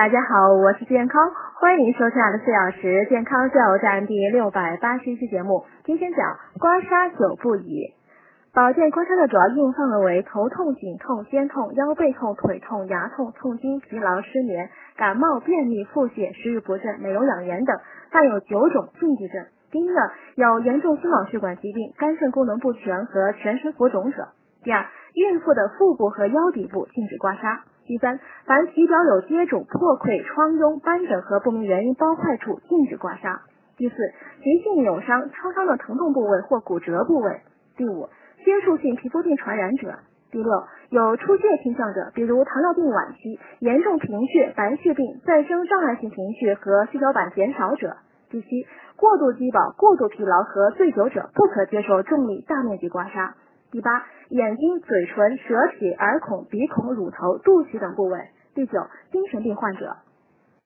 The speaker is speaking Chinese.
大家好，我是健康，欢迎收看的四小时健康加油站第六百八十一期节目。今天讲刮痧久不愈。保健刮痧的主要应用范围为头痛、颈痛、肩痛、腰背痛、腿痛、牙痛、痛经、疲劳、失眠、感冒、便秘、腹泻、食欲不振、美容养颜等，伴有九种禁忌症。第一呢，有严重心脑血管疾病、肝肾功能不全和全身浮肿者。第二，孕妇的腹部和腰底部禁止刮痧。第三，凡体表有接种、破溃、疮痈、斑疹和不明原因包块处，禁止刮痧。第四，急性扭伤、创伤的疼痛部位或骨折部位。第五，接触性皮肤病传染者。第六，有出血倾向者，比如糖尿病晚期、严重贫血、白血病、再生障碍性贫血和血小板减少者。第七，过度饥饱、过度疲劳和醉酒者不可接受重力大面积刮痧。第八，眼睛、嘴唇、舌体、耳孔、鼻孔、乳头、肚脐等部位。第九，精神病患者。